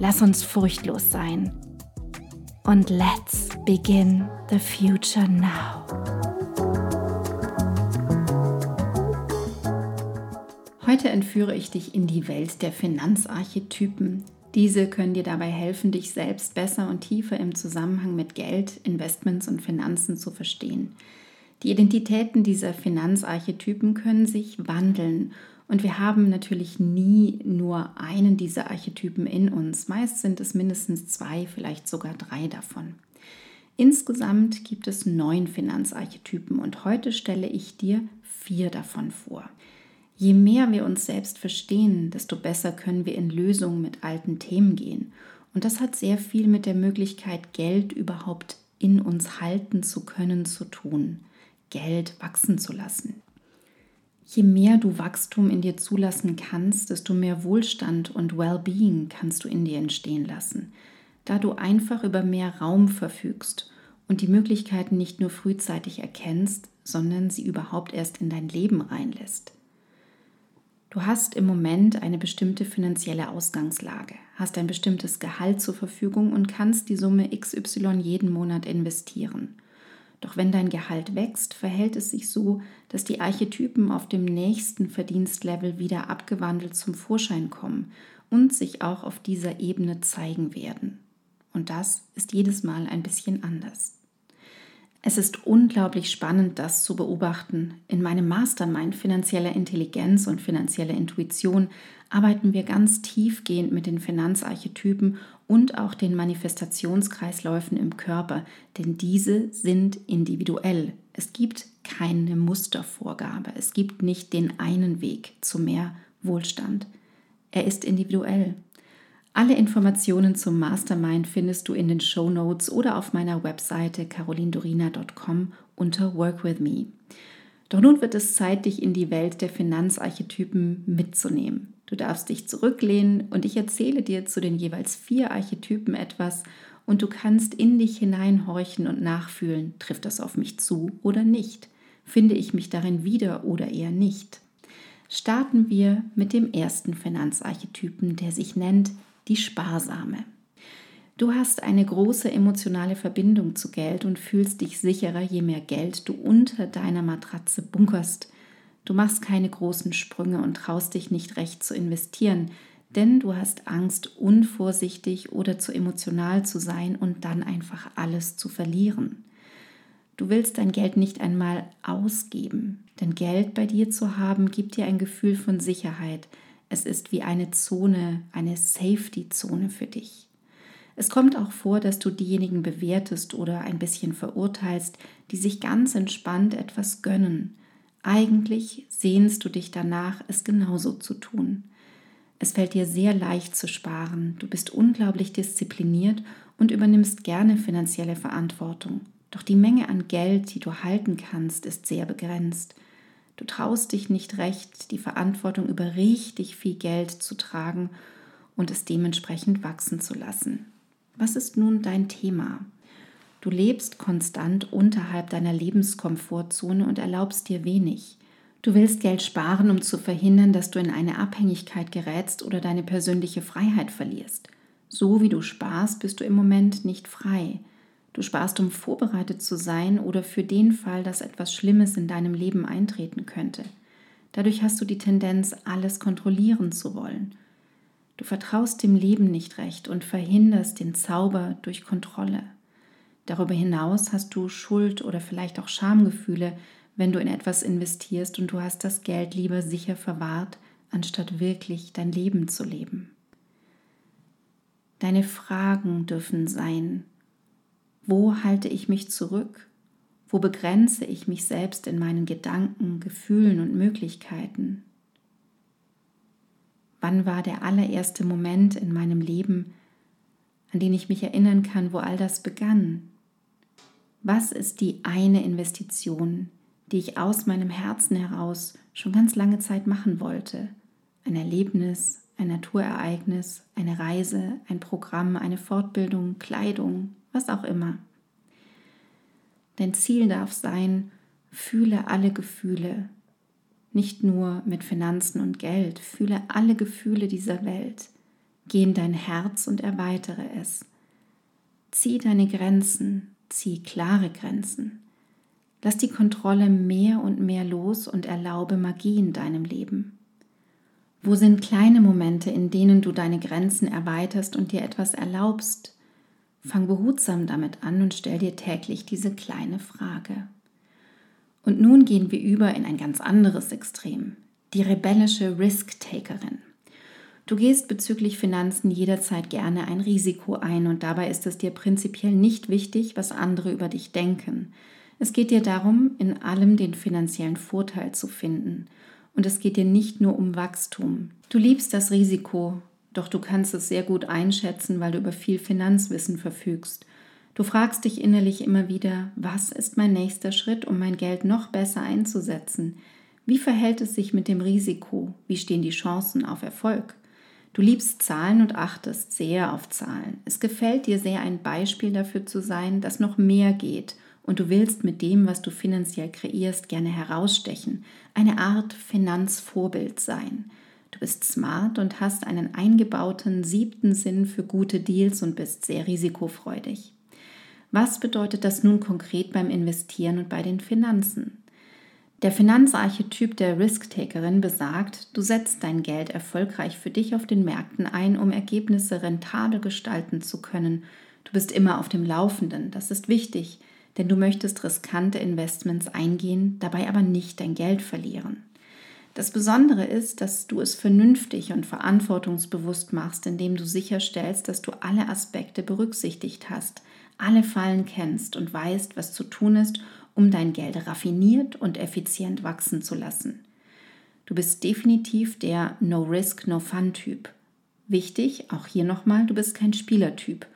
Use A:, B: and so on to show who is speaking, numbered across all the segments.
A: Lass uns furchtlos sein. Und let's begin the future now. Heute entführe ich dich in die Welt der Finanzarchetypen. Diese können dir dabei helfen, dich selbst besser und tiefer im Zusammenhang mit Geld, Investments und Finanzen zu verstehen. Die Identitäten dieser Finanzarchetypen können sich wandeln und wir haben natürlich nie nur einen dieser Archetypen in uns. Meist sind es mindestens zwei, vielleicht sogar drei davon. Insgesamt gibt es neun Finanzarchetypen und heute stelle ich dir vier davon vor. Je mehr wir uns selbst verstehen, desto besser können wir in Lösungen mit alten Themen gehen. Und das hat sehr viel mit der Möglichkeit, Geld überhaupt in uns halten zu können, zu tun. Geld wachsen zu lassen. Je mehr du Wachstum in dir zulassen kannst, desto mehr Wohlstand und Well-being kannst du in dir entstehen lassen, da du einfach über mehr Raum verfügst und die Möglichkeiten nicht nur frühzeitig erkennst, sondern sie überhaupt erst in dein Leben reinlässt. Du hast im Moment eine bestimmte finanzielle Ausgangslage, hast ein bestimmtes Gehalt zur Verfügung und kannst die Summe XY jeden Monat investieren. Doch wenn dein Gehalt wächst, verhält es sich so, dass die Archetypen auf dem nächsten Verdienstlevel wieder abgewandelt zum Vorschein kommen und sich auch auf dieser Ebene zeigen werden. Und das ist jedes Mal ein bisschen anders. Es ist unglaublich spannend, das zu beobachten. In meinem Mastermind finanzieller Intelligenz und finanzielle Intuition arbeiten wir ganz tiefgehend mit den Finanzarchetypen und auch den Manifestationskreisläufen im Körper, denn diese sind individuell. Es gibt keine Mustervorgabe, es gibt nicht den einen Weg zu mehr Wohlstand. Er ist individuell. Alle Informationen zum Mastermind findest du in den Show Notes oder auf meiner Webseite carolindorina.com unter Work with Me. Doch nun wird es Zeit, dich in die Welt der Finanzarchetypen mitzunehmen. Du darfst dich zurücklehnen und ich erzähle dir zu den jeweils vier Archetypen etwas und du kannst in dich hineinhorchen und nachfühlen, trifft das auf mich zu oder nicht? Finde ich mich darin wieder oder eher nicht? Starten wir mit dem ersten Finanzarchetypen, der sich nennt die Sparsame. Du hast eine große emotionale Verbindung zu Geld und fühlst dich sicherer, je mehr Geld du unter deiner Matratze bunkerst. Du machst keine großen Sprünge und traust dich nicht recht zu investieren, denn du hast Angst, unvorsichtig oder zu emotional zu sein und dann einfach alles zu verlieren. Du willst dein Geld nicht einmal ausgeben, denn Geld bei dir zu haben gibt dir ein Gefühl von Sicherheit, es ist wie eine Zone, eine Safety-Zone für dich. Es kommt auch vor, dass du diejenigen bewertest oder ein bisschen verurteilst, die sich ganz entspannt etwas gönnen. Eigentlich sehnst du dich danach, es genauso zu tun. Es fällt dir sehr leicht zu sparen, du bist unglaublich diszipliniert und übernimmst gerne finanzielle Verantwortung. Doch die Menge an Geld, die du halten kannst, ist sehr begrenzt. Du traust dich nicht recht, die Verantwortung über richtig viel Geld zu tragen und es dementsprechend wachsen zu lassen. Was ist nun dein Thema? Du lebst konstant unterhalb deiner Lebenskomfortzone und erlaubst dir wenig. Du willst Geld sparen, um zu verhindern, dass du in eine Abhängigkeit gerätst oder deine persönliche Freiheit verlierst. So wie du sparst, bist du im Moment nicht frei. Du sparst, um vorbereitet zu sein oder für den Fall, dass etwas Schlimmes in deinem Leben eintreten könnte. Dadurch hast du die Tendenz, alles kontrollieren zu wollen. Du vertraust dem Leben nicht recht und verhinderst den Zauber durch Kontrolle. Darüber hinaus hast du Schuld oder vielleicht auch Schamgefühle, wenn du in etwas investierst und du hast das Geld lieber sicher verwahrt, anstatt wirklich dein Leben zu leben. Deine Fragen dürfen sein, wo halte ich mich zurück? Wo begrenze ich mich selbst in meinen Gedanken, Gefühlen und Möglichkeiten? Wann war der allererste Moment in meinem Leben, an den ich mich erinnern kann, wo all das begann? Was ist die eine Investition, die ich aus meinem Herzen heraus schon ganz lange Zeit machen wollte? Ein Erlebnis, ein Naturereignis, eine Reise, ein Programm, eine Fortbildung, Kleidung, was auch immer. Dein Ziel darf sein, fühle alle Gefühle, nicht nur mit Finanzen und Geld, fühle alle Gefühle dieser Welt, geh in dein Herz und erweitere es. Zieh deine Grenzen, zieh klare Grenzen. Lass die Kontrolle mehr und mehr los und erlaube Magie in deinem Leben. Wo sind kleine Momente, in denen du deine Grenzen erweiterst und dir etwas erlaubst? Fang behutsam damit an und stell dir täglich diese kleine Frage. Und nun gehen wir über in ein ganz anderes Extrem, die rebellische Risk-Takerin. Du gehst bezüglich Finanzen jederzeit gerne ein Risiko ein und dabei ist es dir prinzipiell nicht wichtig, was andere über dich denken. Es geht dir darum, in allem den finanziellen Vorteil zu finden und es geht dir nicht nur um Wachstum. Du liebst das Risiko, doch du kannst es sehr gut einschätzen, weil du über viel Finanzwissen verfügst. Du fragst dich innerlich immer wieder, was ist mein nächster Schritt, um mein Geld noch besser einzusetzen? Wie verhält es sich mit dem Risiko? Wie stehen die Chancen auf Erfolg? Du liebst Zahlen und achtest sehr auf Zahlen. Es gefällt dir sehr, ein Beispiel dafür zu sein, dass noch mehr geht und du willst mit dem, was du finanziell kreierst, gerne herausstechen, eine Art Finanzvorbild sein. Du bist smart und hast einen eingebauten siebten Sinn für gute Deals und bist sehr risikofreudig. Was bedeutet das nun konkret beim Investieren und bei den Finanzen? Der Finanzarchetyp der Risk-Takerin besagt, du setzt dein Geld erfolgreich für dich auf den Märkten ein, um Ergebnisse rentabel gestalten zu können. Du bist immer auf dem Laufenden, das ist wichtig denn du möchtest riskante Investments eingehen, dabei aber nicht dein Geld verlieren. Das Besondere ist, dass du es vernünftig und verantwortungsbewusst machst, indem du sicherstellst, dass du alle Aspekte berücksichtigt hast, alle Fallen kennst und weißt, was zu tun ist, um dein Geld raffiniert und effizient wachsen zu lassen. Du bist definitiv der No-Risk, No-Fun-Typ. Wichtig, auch hier nochmal, du bist kein Spielertyp.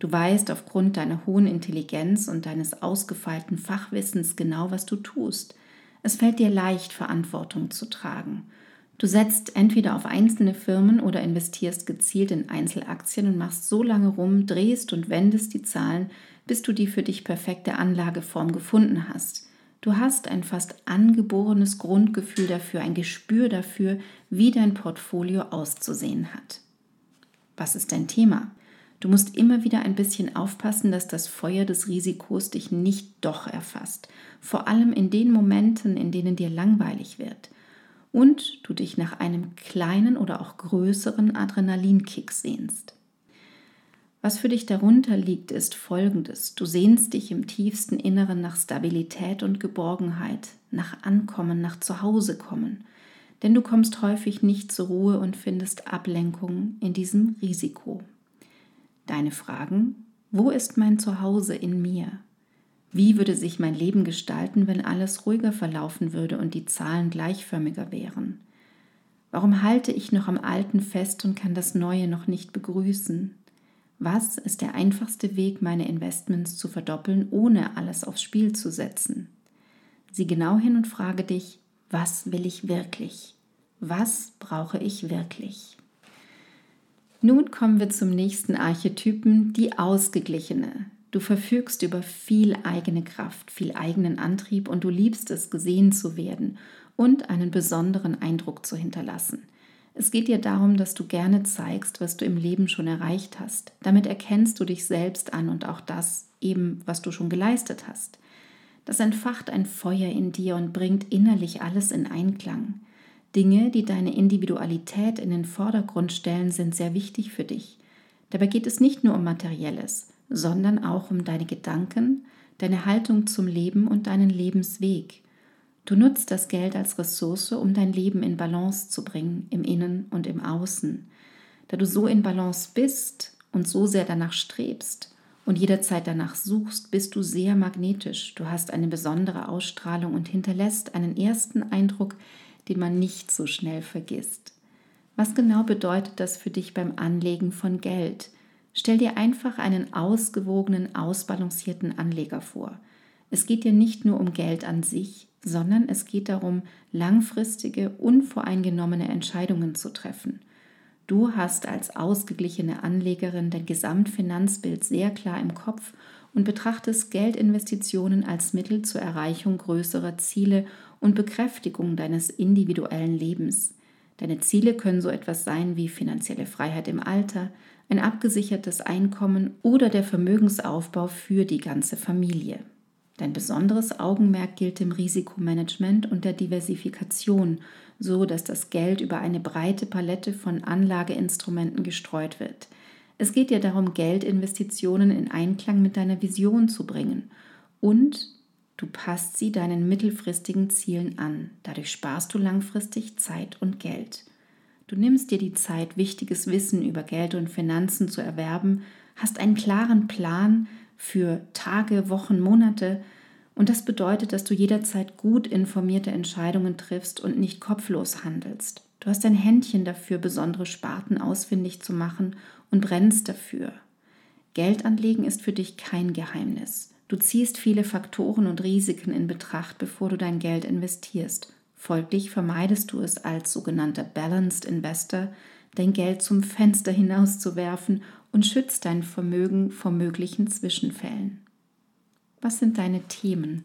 A: Du weißt aufgrund deiner hohen Intelligenz und deines ausgefeilten Fachwissens genau, was du tust. Es fällt dir leicht, Verantwortung zu tragen. Du setzt entweder auf einzelne Firmen oder investierst gezielt in Einzelaktien und machst so lange rum, drehst und wendest die Zahlen, bis du die für dich perfekte Anlageform gefunden hast. Du hast ein fast angeborenes Grundgefühl dafür, ein Gespür dafür, wie dein Portfolio auszusehen hat. Was ist dein Thema? Du musst immer wieder ein bisschen aufpassen, dass das Feuer des Risikos dich nicht doch erfasst. Vor allem in den Momenten, in denen dir langweilig wird. Und du dich nach einem kleinen oder auch größeren Adrenalinkick sehnst. Was für dich darunter liegt, ist folgendes. Du sehnst dich im tiefsten Inneren nach Stabilität und Geborgenheit, nach Ankommen, nach Zuhause kommen. Denn du kommst häufig nicht zur Ruhe und findest Ablenkung in diesem Risiko. Deine Fragen, wo ist mein Zuhause in mir? Wie würde sich mein Leben gestalten, wenn alles ruhiger verlaufen würde und die Zahlen gleichförmiger wären? Warum halte ich noch am Alten fest und kann das Neue noch nicht begrüßen? Was ist der einfachste Weg, meine Investments zu verdoppeln, ohne alles aufs Spiel zu setzen? Sieh genau hin und frage dich, was will ich wirklich? Was brauche ich wirklich? Nun kommen wir zum nächsten Archetypen, die Ausgeglichene. Du verfügst über viel eigene Kraft, viel eigenen Antrieb und du liebst es, gesehen zu werden und einen besonderen Eindruck zu hinterlassen. Es geht dir darum, dass du gerne zeigst, was du im Leben schon erreicht hast. Damit erkennst du dich selbst an und auch das eben, was du schon geleistet hast. Das entfacht ein Feuer in dir und bringt innerlich alles in Einklang. Dinge, die deine Individualität in den Vordergrund stellen, sind sehr wichtig für dich. Dabei geht es nicht nur um Materielles, sondern auch um deine Gedanken, deine Haltung zum Leben und deinen Lebensweg. Du nutzt das Geld als Ressource, um dein Leben in Balance zu bringen, im Innen und im Außen. Da du so in Balance bist und so sehr danach strebst und jederzeit danach suchst, bist du sehr magnetisch. Du hast eine besondere Ausstrahlung und hinterlässt einen ersten Eindruck, den man nicht so schnell vergisst. Was genau bedeutet das für dich beim Anlegen von Geld? Stell dir einfach einen ausgewogenen, ausbalancierten Anleger vor. Es geht dir nicht nur um Geld an sich, sondern es geht darum, langfristige, unvoreingenommene Entscheidungen zu treffen. Du hast als ausgeglichene Anlegerin dein Gesamtfinanzbild sehr klar im Kopf und betrachtest Geldinvestitionen als Mittel zur Erreichung größerer Ziele und Bekräftigung deines individuellen Lebens. Deine Ziele können so etwas sein wie finanzielle Freiheit im Alter, ein abgesichertes Einkommen oder der Vermögensaufbau für die ganze Familie. Dein besonderes Augenmerk gilt dem Risikomanagement und der Diversifikation, so dass das Geld über eine breite Palette von Anlageinstrumenten gestreut wird. Es geht dir darum, Geldinvestitionen in Einklang mit deiner Vision zu bringen und Du passt sie deinen mittelfristigen Zielen an. Dadurch sparst du langfristig Zeit und Geld. Du nimmst dir die Zeit, wichtiges Wissen über Geld und Finanzen zu erwerben, hast einen klaren Plan für Tage, Wochen, Monate und das bedeutet, dass du jederzeit gut informierte Entscheidungen triffst und nicht kopflos handelst. Du hast ein Händchen dafür, besondere Sparten ausfindig zu machen und brennst dafür. Geld anlegen ist für dich kein Geheimnis. Du ziehst viele Faktoren und Risiken in Betracht, bevor du dein Geld investierst. Folglich vermeidest du es als sogenannter Balanced Investor, dein Geld zum Fenster hinauszuwerfen und schützt dein Vermögen vor möglichen Zwischenfällen. Was sind deine Themen?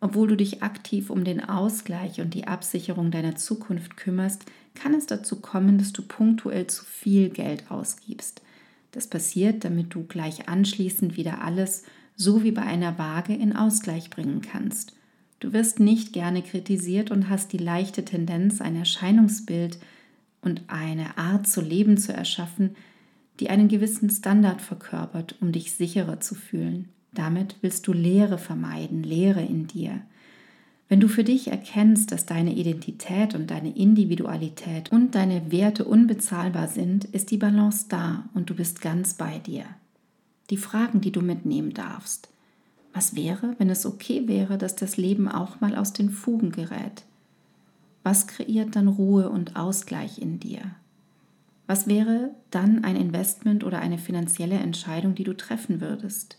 A: Obwohl du dich aktiv um den Ausgleich und die Absicherung deiner Zukunft kümmerst, kann es dazu kommen, dass du punktuell zu viel Geld ausgibst. Das passiert, damit du gleich anschließend wieder alles so wie bei einer Waage in Ausgleich bringen kannst. Du wirst nicht gerne kritisiert und hast die leichte Tendenz, ein Erscheinungsbild und eine Art zu leben zu erschaffen, die einen gewissen Standard verkörpert, um dich sicherer zu fühlen. Damit willst du Leere vermeiden, Leere in dir. Wenn du für dich erkennst, dass deine Identität und deine Individualität und deine Werte unbezahlbar sind, ist die Balance da und du bist ganz bei dir die Fragen, die du mitnehmen darfst. Was wäre, wenn es okay wäre, dass das Leben auch mal aus den Fugen gerät? Was kreiert dann Ruhe und Ausgleich in dir? Was wäre dann ein Investment oder eine finanzielle Entscheidung, die du treffen würdest?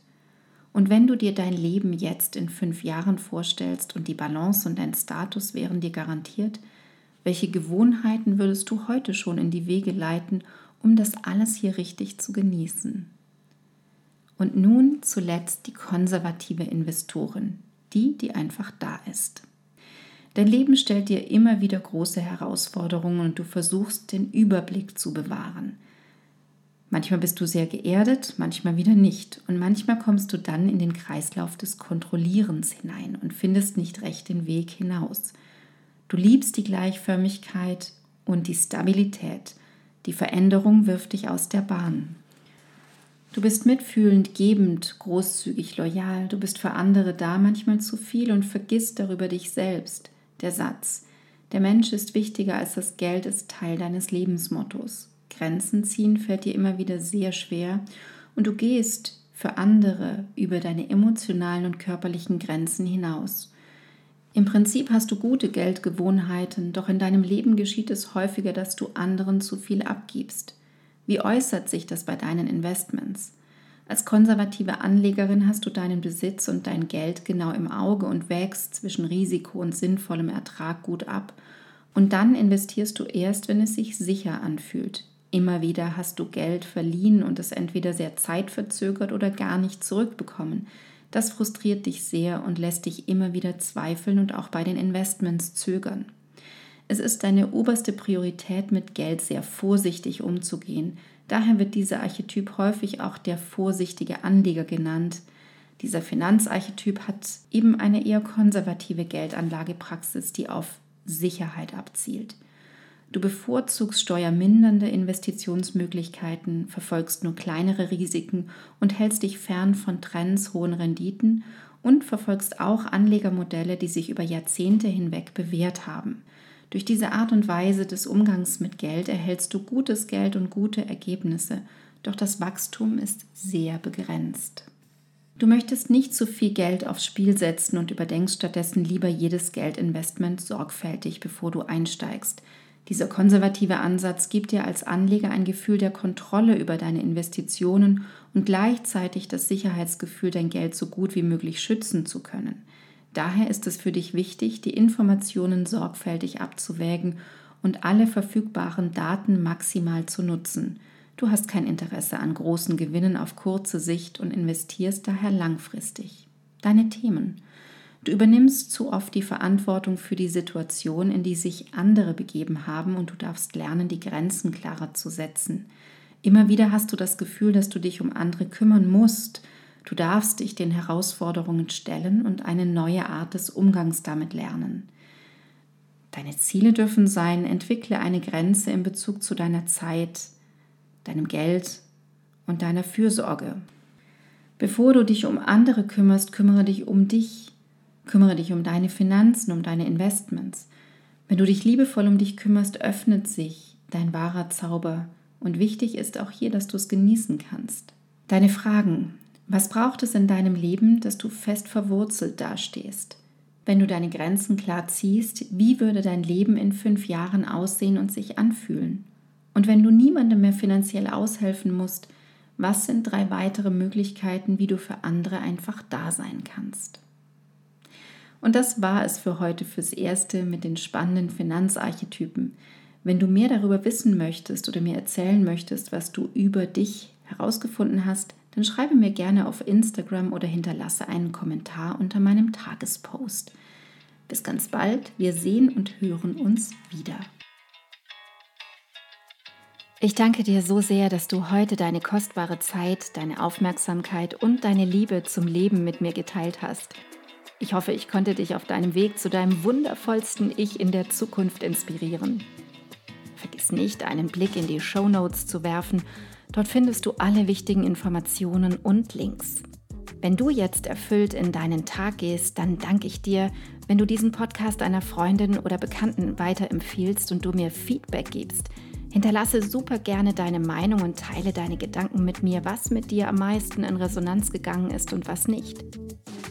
A: Und wenn du dir dein Leben jetzt in fünf Jahren vorstellst und die Balance und dein Status wären dir garantiert, welche Gewohnheiten würdest du heute schon in die Wege leiten, um das alles hier richtig zu genießen? Und nun zuletzt die konservative Investorin, die, die einfach da ist. Dein Leben stellt dir immer wieder große Herausforderungen und du versuchst den Überblick zu bewahren. Manchmal bist du sehr geerdet, manchmal wieder nicht. Und manchmal kommst du dann in den Kreislauf des Kontrollierens hinein und findest nicht recht den Weg hinaus. Du liebst die Gleichförmigkeit und die Stabilität. Die Veränderung wirft dich aus der Bahn. Du bist mitfühlend, gebend, großzügig, loyal. Du bist für andere da, manchmal zu viel und vergisst darüber dich selbst. Der Satz, der Mensch ist wichtiger als das Geld, ist Teil deines Lebensmottos. Grenzen ziehen fällt dir immer wieder sehr schwer und du gehst für andere über deine emotionalen und körperlichen Grenzen hinaus. Im Prinzip hast du gute Geldgewohnheiten, doch in deinem Leben geschieht es häufiger, dass du anderen zu viel abgibst. Wie äußert sich das bei deinen Investments? Als konservative Anlegerin hast du deinen Besitz und dein Geld genau im Auge und wägst zwischen Risiko und sinnvollem Ertrag gut ab. Und dann investierst du erst, wenn es sich sicher anfühlt. Immer wieder hast du Geld verliehen und es entweder sehr zeitverzögert oder gar nicht zurückbekommen. Das frustriert dich sehr und lässt dich immer wieder zweifeln und auch bei den Investments zögern. Es ist deine oberste Priorität, mit Geld sehr vorsichtig umzugehen. Daher wird dieser Archetyp häufig auch der vorsichtige Anleger genannt. Dieser Finanzarchetyp hat eben eine eher konservative Geldanlagepraxis, die auf Sicherheit abzielt. Du bevorzugst steuermindernde Investitionsmöglichkeiten, verfolgst nur kleinere Risiken und hältst dich fern von Trends, hohen Renditen und verfolgst auch Anlegermodelle, die sich über Jahrzehnte hinweg bewährt haben. Durch diese Art und Weise des Umgangs mit Geld erhältst du gutes Geld und gute Ergebnisse, doch das Wachstum ist sehr begrenzt. Du möchtest nicht zu viel Geld aufs Spiel setzen und überdenkst stattdessen lieber jedes Geldinvestment sorgfältig, bevor du einsteigst. Dieser konservative Ansatz gibt dir als Anleger ein Gefühl der Kontrolle über deine Investitionen und gleichzeitig das Sicherheitsgefühl, dein Geld so gut wie möglich schützen zu können. Daher ist es für dich wichtig, die Informationen sorgfältig abzuwägen und alle verfügbaren Daten maximal zu nutzen. Du hast kein Interesse an großen Gewinnen auf kurze Sicht und investierst daher langfristig. Deine Themen. Du übernimmst zu oft die Verantwortung für die Situation, in die sich andere begeben haben, und du darfst lernen, die Grenzen klarer zu setzen. Immer wieder hast du das Gefühl, dass du dich um andere kümmern musst. Du darfst dich den Herausforderungen stellen und eine neue Art des Umgangs damit lernen. Deine Ziele dürfen sein, entwickle eine Grenze in Bezug zu deiner Zeit, deinem Geld und deiner Fürsorge. Bevor du dich um andere kümmerst, kümmere dich um dich. Kümmere dich um deine Finanzen, um deine Investments. Wenn du dich liebevoll um dich kümmerst, öffnet sich dein wahrer Zauber. Und wichtig ist auch hier, dass du es genießen kannst. Deine Fragen. Was braucht es in deinem Leben, dass du fest verwurzelt dastehst? Wenn du deine Grenzen klar ziehst, wie würde dein Leben in fünf Jahren aussehen und sich anfühlen? Und wenn du niemandem mehr finanziell aushelfen musst, was sind drei weitere Möglichkeiten, wie du für andere einfach da sein kannst? Und das war es für heute fürs Erste mit den spannenden Finanzarchetypen. Wenn du mehr darüber wissen möchtest oder mir erzählen möchtest, was du über dich herausgefunden hast, dann schreibe mir gerne auf Instagram oder hinterlasse einen Kommentar unter meinem Tagespost. Bis ganz bald, wir sehen und hören uns wieder. Ich danke dir so sehr, dass du heute deine kostbare Zeit, deine Aufmerksamkeit und deine Liebe zum Leben mit mir geteilt hast. Ich hoffe, ich konnte dich auf deinem Weg zu deinem wundervollsten Ich in der Zukunft inspirieren. Vergiss nicht, einen Blick in die Show Notes zu werfen. Dort findest du alle wichtigen Informationen und Links. Wenn du jetzt erfüllt in deinen Tag gehst, dann danke ich dir, wenn du diesen Podcast einer Freundin oder Bekannten weiterempfiehlst und du mir Feedback gibst. Hinterlasse super gerne deine Meinung und teile deine Gedanken mit mir, was mit dir am meisten in Resonanz gegangen ist und was nicht.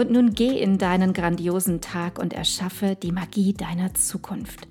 A: Und nun geh in deinen grandiosen Tag und erschaffe die Magie deiner Zukunft.